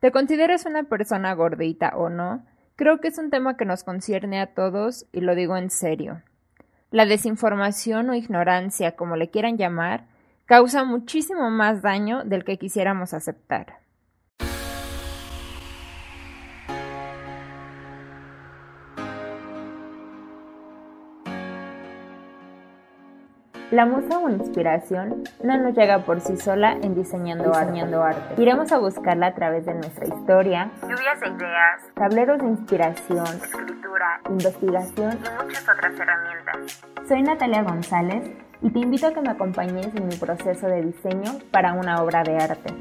¿Te consideras una persona gordita o no? Creo que es un tema que nos concierne a todos y lo digo en serio. La desinformación o ignorancia, como le quieran llamar, causa muchísimo más daño del que quisiéramos aceptar. La musa o inspiración no nos llega por sí sola en diseñando, arte. Iremos a buscarla a través de nuestra historia, lluvias de ideas, tableros de inspiración, escritura, investigación y muchas otras herramientas. Soy Natalia González y te invito a que me acompañes en mi proceso de diseño para una obra de arte.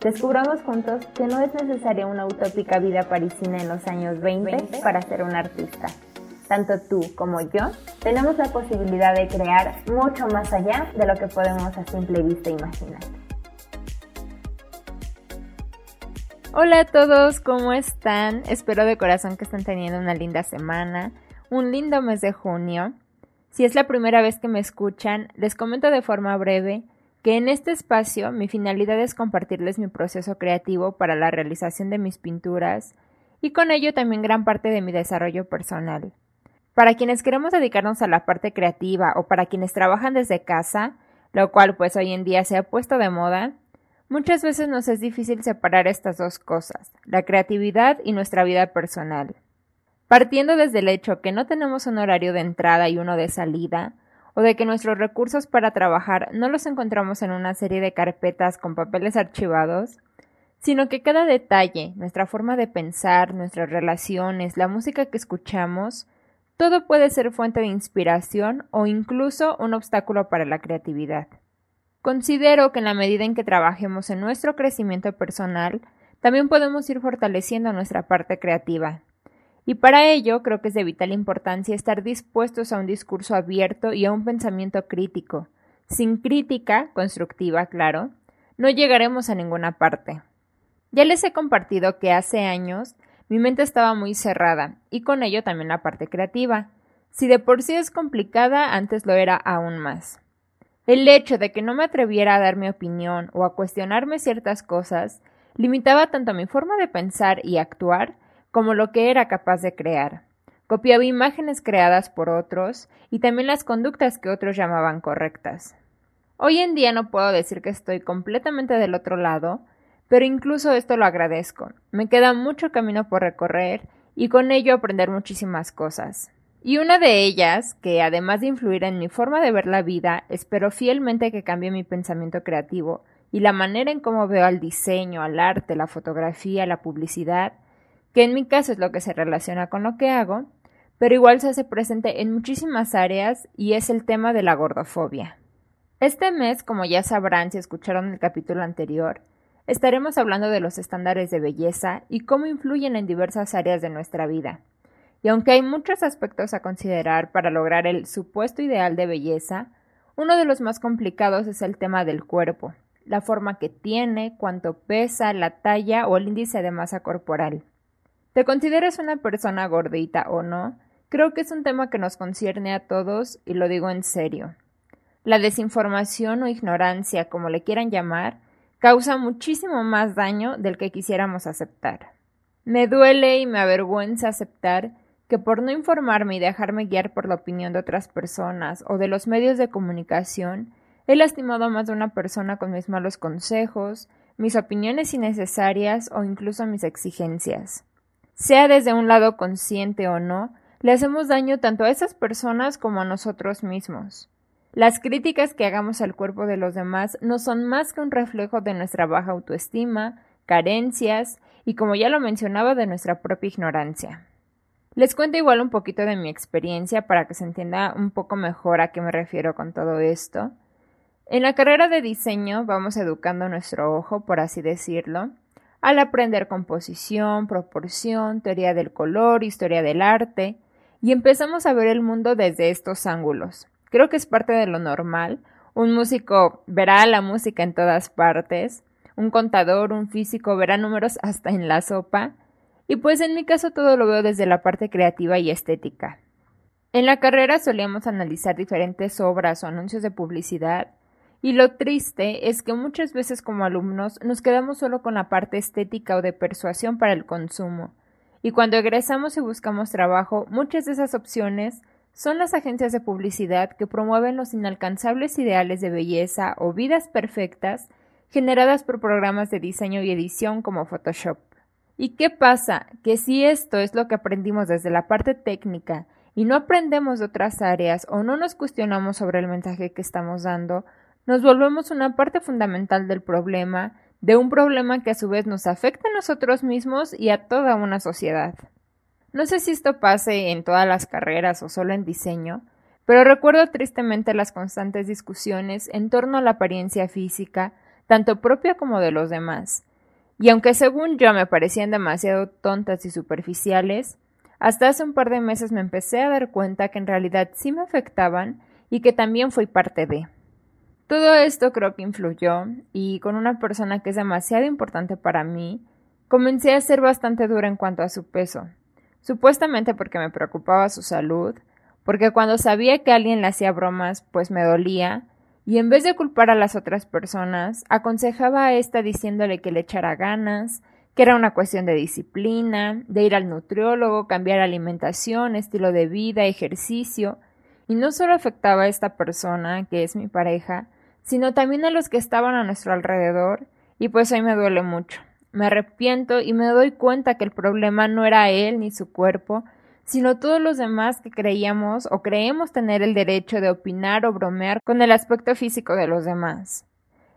Descubramos juntos que no es necesaria una utópica vida parisina en los años 20 para ser un artista tanto tú como yo, tenemos la posibilidad de crear mucho más allá de lo que podemos a simple vista imaginar. Hola a todos, ¿cómo están? Espero de corazón que estén teniendo una linda semana, un lindo mes de junio. Si es la primera vez que me escuchan, les comento de forma breve que en este espacio mi finalidad es compartirles mi proceso creativo para la realización de mis pinturas y con ello también gran parte de mi desarrollo personal. Para quienes queremos dedicarnos a la parte creativa o para quienes trabajan desde casa, lo cual pues hoy en día se ha puesto de moda, muchas veces nos es difícil separar estas dos cosas, la creatividad y nuestra vida personal. Partiendo desde el hecho que no tenemos un horario de entrada y uno de salida, o de que nuestros recursos para trabajar no los encontramos en una serie de carpetas con papeles archivados, sino que cada detalle, nuestra forma de pensar, nuestras relaciones, la música que escuchamos, todo puede ser fuente de inspiración o incluso un obstáculo para la creatividad. Considero que en la medida en que trabajemos en nuestro crecimiento personal, también podemos ir fortaleciendo nuestra parte creativa. Y para ello creo que es de vital importancia estar dispuestos a un discurso abierto y a un pensamiento crítico. Sin crítica, constructiva, claro, no llegaremos a ninguna parte. Ya les he compartido que hace años mi mente estaba muy cerrada, y con ello también la parte creativa. Si de por sí es complicada, antes lo era aún más. El hecho de que no me atreviera a dar mi opinión o a cuestionarme ciertas cosas limitaba tanto mi forma de pensar y actuar como lo que era capaz de crear. Copiaba imágenes creadas por otros y también las conductas que otros llamaban correctas. Hoy en día no puedo decir que estoy completamente del otro lado, pero incluso esto lo agradezco. Me queda mucho camino por recorrer y con ello aprender muchísimas cosas. Y una de ellas, que además de influir en mi forma de ver la vida, espero fielmente que cambie mi pensamiento creativo y la manera en cómo veo al diseño, al arte, la fotografía, la publicidad, que en mi caso es lo que se relaciona con lo que hago, pero igual se hace presente en muchísimas áreas y es el tema de la gordofobia. Este mes, como ya sabrán si escucharon el capítulo anterior, estaremos hablando de los estándares de belleza y cómo influyen en diversas áreas de nuestra vida. Y aunque hay muchos aspectos a considerar para lograr el supuesto ideal de belleza, uno de los más complicados es el tema del cuerpo, la forma que tiene, cuánto pesa, la talla o el índice de masa corporal. ¿Te consideras una persona gordita o no? Creo que es un tema que nos concierne a todos y lo digo en serio. La desinformación o ignorancia, como le quieran llamar, causa muchísimo más daño del que quisiéramos aceptar. Me duele y me avergüenza aceptar que por no informarme y dejarme guiar por la opinión de otras personas o de los medios de comunicación, he lastimado a más de una persona con mis malos consejos, mis opiniones innecesarias o incluso mis exigencias. Sea desde un lado consciente o no, le hacemos daño tanto a esas personas como a nosotros mismos. Las críticas que hagamos al cuerpo de los demás no son más que un reflejo de nuestra baja autoestima, carencias y, como ya lo mencionaba, de nuestra propia ignorancia. Les cuento igual un poquito de mi experiencia para que se entienda un poco mejor a qué me refiero con todo esto. En la carrera de diseño vamos educando nuestro ojo, por así decirlo, al aprender composición, proporción, teoría del color, historia del arte, y empezamos a ver el mundo desde estos ángulos, Creo que es parte de lo normal. Un músico verá la música en todas partes. Un contador, un físico verá números hasta en la sopa. Y pues en mi caso todo lo veo desde la parte creativa y estética. En la carrera solíamos analizar diferentes obras o anuncios de publicidad Y lo triste es que muchas veces como alumnos nos quedamos solo con la parte estética o de persuasión para el consumo. Y cuando egresamos y buscamos trabajo, muchas de esas opciones son las agencias de publicidad que promueven los inalcanzables ideales de belleza o vidas perfectas generadas por programas de diseño y edición como Photoshop. ¿Y qué pasa? Que si esto es lo que aprendimos desde la parte técnica y no aprendemos de otras áreas o no nos cuestionamos sobre el mensaje que estamos dando, nos volvemos una parte fundamental del problema, de un problema que a su vez nos afecta a nosotros mismos y a toda una sociedad. No sé si esto pase en todas las carreras o solo en diseño, pero recuerdo tristemente las constantes discusiones en torno a la apariencia física, tanto propia como de los demás. Y aunque según yo me parecían demasiado tontas y superficiales, hasta hace un par de meses me empecé a dar cuenta que en realidad sí me afectaban y que también fui parte de. Todo esto creo que influyó, y con una persona que es demasiado importante para mí, comencé a ser bastante dura en cuanto a su peso, supuestamente porque me preocupaba su salud, porque cuando sabía que alguien le hacía bromas, pues me dolía, y en vez de culpar a las otras personas, aconsejaba a ésta diciéndole que le echara ganas, que era una cuestión de disciplina, de ir al nutriólogo, cambiar alimentación, estilo de vida, ejercicio, y no solo afectaba a esta persona, que es mi pareja, sino también a los que estaban a nuestro alrededor, y pues hoy me duele mucho. Me arrepiento y me doy cuenta que el problema no era él ni su cuerpo, sino todos los demás que creíamos o creemos tener el derecho de opinar o bromear con el aspecto físico de los demás.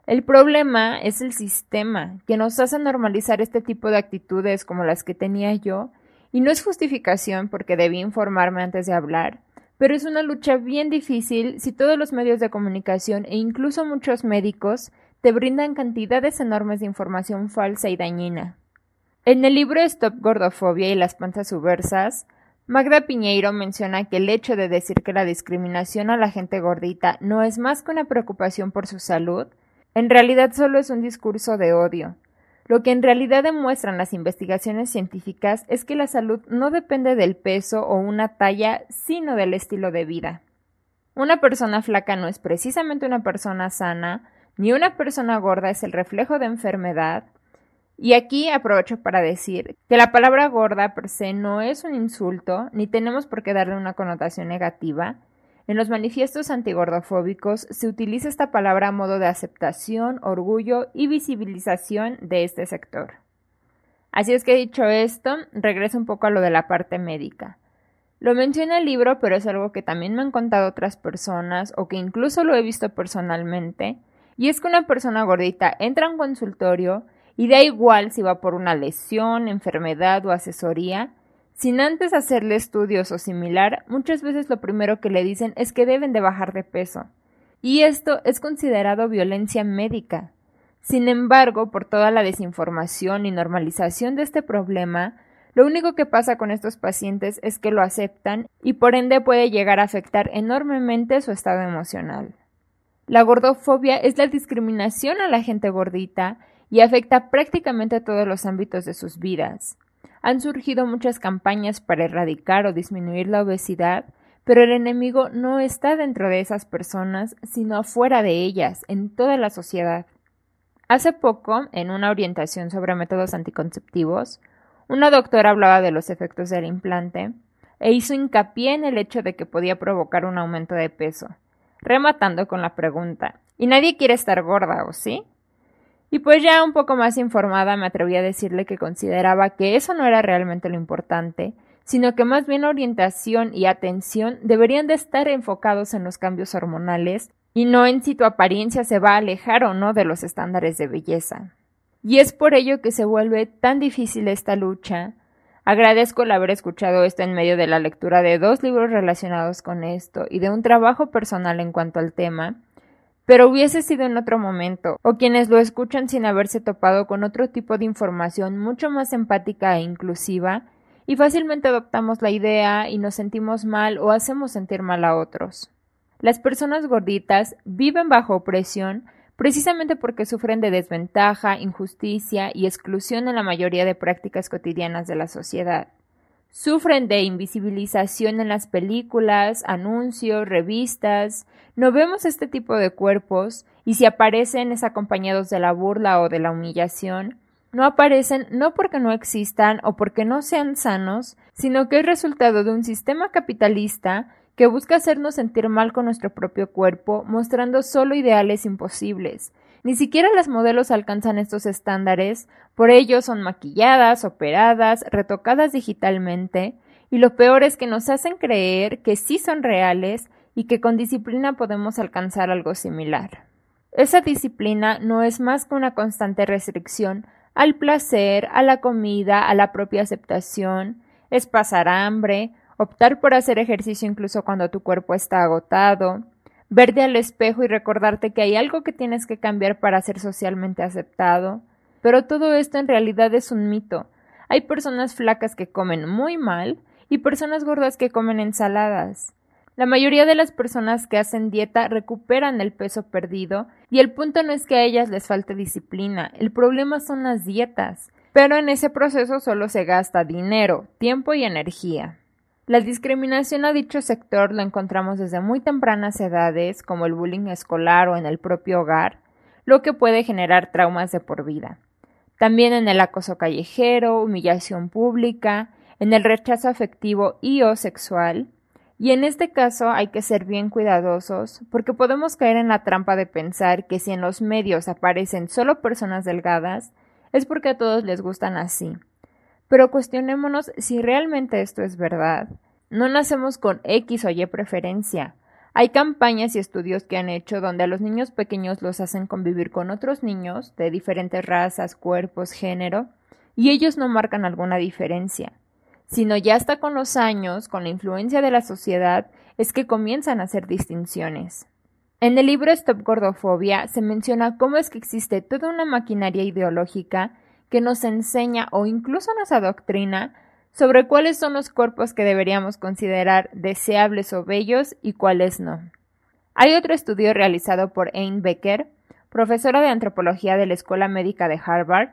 El problema es el sistema, que nos hace normalizar este tipo de actitudes como las que tenía yo, y no es justificación porque debí informarme antes de hablar, pero es una lucha bien difícil si todos los medios de comunicación e incluso muchos médicos te brindan cantidades enormes de información falsa y dañina. En el libro Stop Gordofobia y las panzas subversas, Magda Piñeiro menciona que el hecho de decir que la discriminación a la gente gordita no es más que una preocupación por su salud, en realidad solo es un discurso de odio. Lo que en realidad demuestran las investigaciones científicas es que la salud no depende del peso o una talla, sino del estilo de vida. Una persona flaca no es precisamente una persona sana, ni una persona gorda es el reflejo de enfermedad. Y aquí aprovecho para decir que la palabra gorda per se no es un insulto, ni tenemos por qué darle una connotación negativa, en los manifiestos antigordofóbicos se utiliza esta palabra a modo de aceptación, orgullo y visibilización de este sector. Así es que dicho esto, regreso un poco a lo de la parte médica. Lo menciona el libro, pero es algo que también me han contado otras personas o que incluso lo he visto personalmente, y es que una persona gordita entra a un consultorio y da igual si va por una lesión, enfermedad o asesoría, sin antes hacerle estudios o similar, muchas veces lo primero que le dicen es que deben de bajar de peso. Y esto es considerado violencia médica. Sin embargo, por toda la desinformación y normalización de este problema, lo único que pasa con estos pacientes es que lo aceptan y por ende puede llegar a afectar enormemente su estado emocional. La gordofobia es la discriminación a la gente gordita y afecta prácticamente todos los ámbitos de sus vidas. Han surgido muchas campañas para erradicar o disminuir la obesidad, pero el enemigo no está dentro de esas personas, sino fuera de ellas, en toda la sociedad. Hace poco, en una orientación sobre métodos anticonceptivos, una doctora hablaba de los efectos del implante e hizo hincapié en el hecho de que podía provocar un aumento de peso, rematando con la pregunta ¿Y nadie quiere estar gorda, o sí? Y pues ya un poco más informada me atreví a decirle que consideraba que eso no era realmente lo importante, sino que más bien orientación y atención deberían de estar enfocados en los cambios hormonales y no en si tu apariencia se va a alejar o no de los estándares de belleza. Y es por ello que se vuelve tan difícil esta lucha. Agradezco el haber escuchado esto en medio de la lectura de dos libros relacionados con esto y de un trabajo personal en cuanto al tema, pero hubiese sido en otro momento, o quienes lo escuchan sin haberse topado con otro tipo de información mucho más empática e inclusiva, y fácilmente adoptamos la idea y nos sentimos mal o hacemos sentir mal a otros. Las personas gorditas viven bajo opresión precisamente porque sufren de desventaja, injusticia y exclusión en la mayoría de prácticas cotidianas de la sociedad. Sufren de invisibilización en las películas, anuncios, revistas. No vemos este tipo de cuerpos y si aparecen es acompañados de la burla o de la humillación. No aparecen no porque no existan o porque no sean sanos, sino que es resultado de un sistema capitalista que busca hacernos sentir mal con nuestro propio cuerpo, mostrando solo ideales imposibles. Ni siquiera las modelos alcanzan estos estándares, por ello son maquilladas, operadas, retocadas digitalmente, y lo peor es que nos hacen creer que sí son reales y que con disciplina podemos alcanzar algo similar. Esa disciplina no es más que una constante restricción al placer, a la comida, a la propia aceptación, es pasar hambre, optar por hacer ejercicio incluso cuando tu cuerpo está agotado, verte al espejo y recordarte que hay algo que tienes que cambiar para ser socialmente aceptado. Pero todo esto en realidad es un mito. Hay personas flacas que comen muy mal y personas gordas que comen ensaladas. La mayoría de las personas que hacen dieta recuperan el peso perdido y el punto no es que a ellas les falte disciplina, el problema son las dietas. Pero en ese proceso solo se gasta dinero, tiempo y energía. La discriminación a dicho sector lo encontramos desde muy tempranas edades, como el bullying escolar o en el propio hogar, lo que puede generar traumas de por vida. También en el acoso callejero, humillación pública, en el rechazo afectivo y o sexual, y en este caso hay que ser bien cuidadosos porque podemos caer en la trampa de pensar que si en los medios aparecen solo personas delgadas, es porque a todos les gustan así, pero cuestionémonos si realmente esto es verdad. No nacemos con X o Y preferencia. Hay campañas y estudios que han hecho donde a los niños pequeños los hacen convivir con otros niños de diferentes razas, cuerpos, género, y ellos no marcan alguna diferencia, sino ya hasta con los años, con la influencia de la sociedad, es que comienzan a hacer distinciones. En el libro Stop Gordofobia se menciona cómo es que existe toda una maquinaria ideológica que nos enseña o incluso nos adoctrina sobre cuáles son los cuerpos que deberíamos considerar deseables o bellos y cuáles no. Hay otro estudio realizado por Anne Becker, profesora de antropología de la Escuela Médica de Harvard,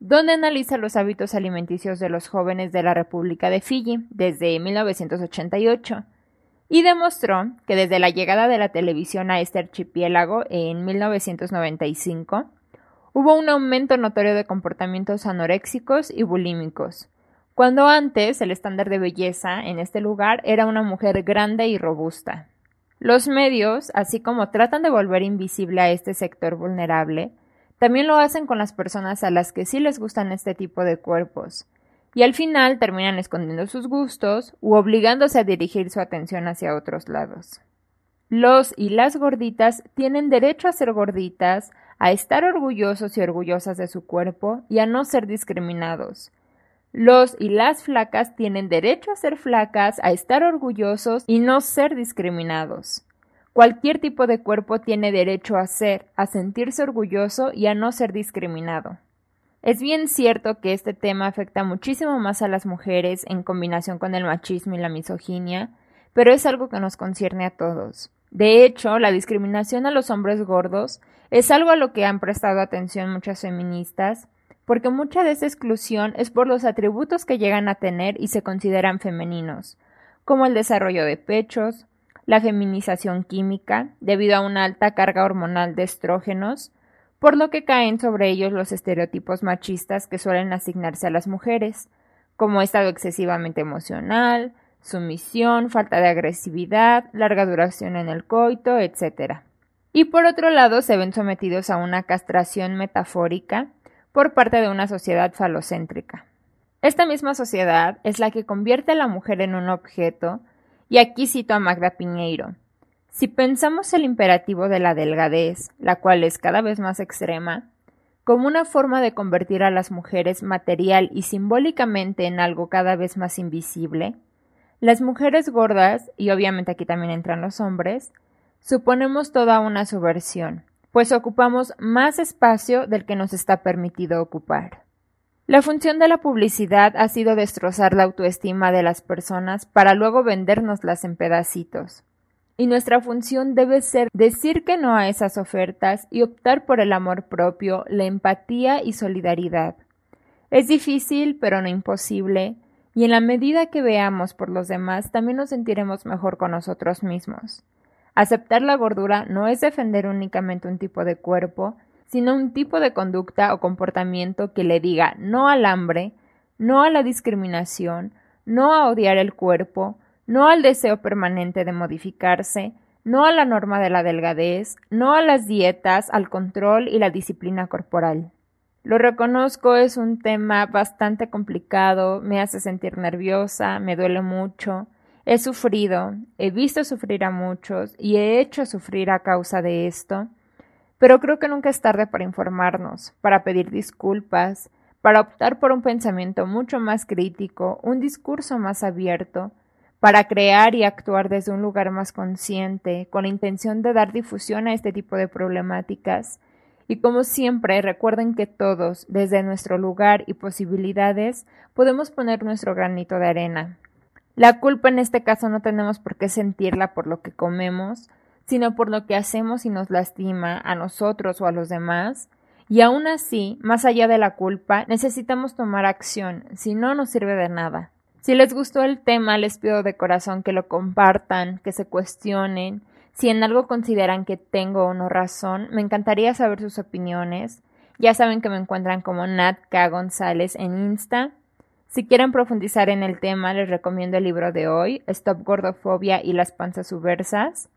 donde analiza los hábitos alimenticios de los jóvenes de la República de Fiji desde 1988 y demostró que desde la llegada de la televisión a este archipiélago en 1995 hubo un aumento notorio de comportamientos anoréxicos y bulímicos, cuando antes el estándar de belleza en este lugar era una mujer grande y robusta. Los medios, así como tratan de volver invisible a este sector vulnerable, también lo hacen con las personas a las que sí les gustan este tipo de cuerpos, y al final terminan escondiendo sus gustos u obligándose a dirigir su atención hacia otros lados. Los y las gorditas tienen derecho a ser gorditas, a estar orgullosos y orgullosas de su cuerpo y a no ser discriminados. Los y las flacas tienen derecho a ser flacas, a estar orgullosos y no ser discriminados. Cualquier tipo de cuerpo tiene derecho a ser, a sentirse orgulloso y a no ser discriminado. Es bien cierto que este tema afecta muchísimo más a las mujeres en combinación con el machismo y la misoginia, pero es algo que nos concierne a todos. De hecho, la discriminación a los hombres gordos es algo a lo que han prestado atención muchas feministas, porque mucha de esa exclusión es por los atributos que llegan a tener y se consideran femeninos, como el desarrollo de pechos, la feminización química, debido a una alta carga hormonal de estrógenos, por lo que caen sobre ellos los estereotipos machistas que suelen asignarse a las mujeres, como estado excesivamente emocional, sumisión, falta de agresividad, larga duración en el coito, etc y por otro lado se ven sometidos a una castración metafórica por parte de una sociedad falocéntrica. Esta misma sociedad es la que convierte a la mujer en un objeto, y aquí cito a Magda Piñeiro. Si pensamos el imperativo de la delgadez, la cual es cada vez más extrema, como una forma de convertir a las mujeres material y simbólicamente en algo cada vez más invisible, las mujeres gordas, y obviamente aquí también entran los hombres, Suponemos toda una subversión, pues ocupamos más espacio del que nos está permitido ocupar. La función de la publicidad ha sido destrozar la autoestima de las personas para luego vendérnoslas en pedacitos. Y nuestra función debe ser decir que no a esas ofertas y optar por el amor propio, la empatía y solidaridad. Es difícil, pero no imposible, Y en la medida que veamos por los demás, también nos sentiremos mejor con nosotros mismos. Aceptar la gordura no es defender únicamente un tipo de cuerpo, sino un tipo de conducta o comportamiento que le diga no al hambre, no a la discriminación, no a odiar el cuerpo, no al deseo permanente de modificarse, no a la norma de la delgadez, no a las dietas, al control y la disciplina corporal. Lo reconozco, es un tema bastante complicado, me hace sentir nerviosa, me duele mucho. He sufrido, he visto sufrir a muchos y he hecho sufrir a causa de esto, pero creo que nunca es tarde para informarnos, para pedir disculpas, para optar por un pensamiento mucho más crítico, un discurso más abierto, para crear y actuar desde un lugar más consciente, con la intención de dar difusión a este tipo de problemáticas y como siempre, recuerden que todos, desde nuestro lugar y posibilidades, podemos poner nuestro granito de arena. La culpa en este caso no tenemos por qué sentirla por lo que comemos, sino por lo que hacemos y nos lastima a nosotros o a los demás, y aún así, más allá de la culpa, necesitamos tomar acción, si no nos sirve de nada. Si les gustó el tema, les pido de corazón que lo compartan, que se cuestionen, si en algo consideran que tengo o no razón, me encantaría saber sus opiniones. Ya saben que me encuentran como Nat K. González en Insta. Si quieren profundizar en el tema, les recomiendo el libro de hoy, Stop Gordofobia y las panzas subversas,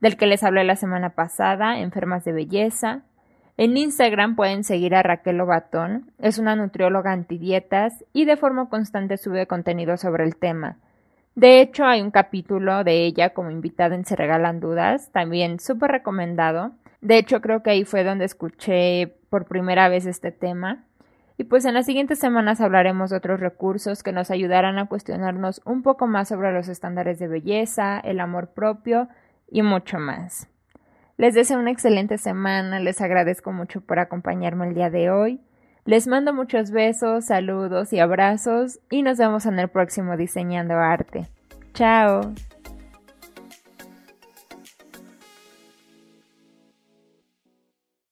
del que les hablé la semana pasada, Enfermas de Belleza. En Instagram pueden seguir a Raquel Lobatón, es una nutrióloga antidietas y de forma constante sube contenido sobre el tema. De hecho, hay un capítulo de ella como invitada en Se Regalan Dudas, también súper recomendado. De hecho, creo que ahí fue donde escuché por primera vez este tema. Y pues en las siguientes semanas hablaremos de otros recursos que nos ayudarán a cuestionarnos un poco más sobre los estándares de belleza, el amor propio y mucho más. Les deseo una excelente semana, les agradezco mucho por acompañarme el día de hoy. Les mando muchos besos, saludos y abrazos y nos vemos en el próximo Diseñando Arte. Chao.